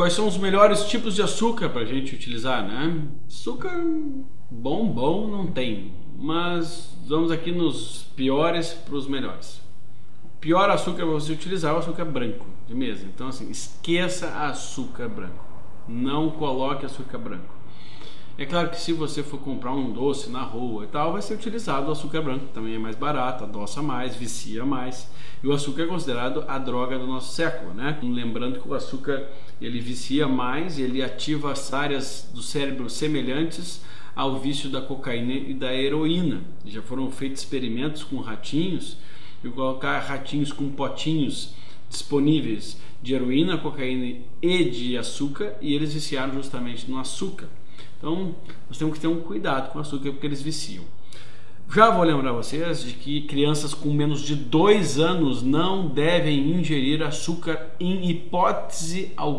quais são os melhores tipos de açúcar para a gente utilizar, né? Açúcar bom, bom não tem, mas vamos aqui nos piores para os melhores. O pior açúcar para você utilizar é o açúcar branco de mesa. Então assim, esqueça açúcar branco. Não coloque açúcar branco. É claro que se você for comprar um doce na rua e tal, vai ser utilizado o açúcar branco, também é mais barato, adoça mais, vicia mais. E o açúcar é considerado a droga do nosso século, né? Lembrando que o açúcar ele vicia mais, ele ativa as áreas do cérebro semelhantes ao vício da cocaína e da heroína. Já foram feitos experimentos com ratinhos e colocar ratinhos com potinhos disponíveis de heroína, cocaína e de açúcar e eles viciaram justamente no açúcar. Então, nós temos que ter um cuidado com o açúcar porque eles viciam. Já vou lembrar vocês de que crianças com menos de 2 anos não devem ingerir açúcar em hipótese alguma.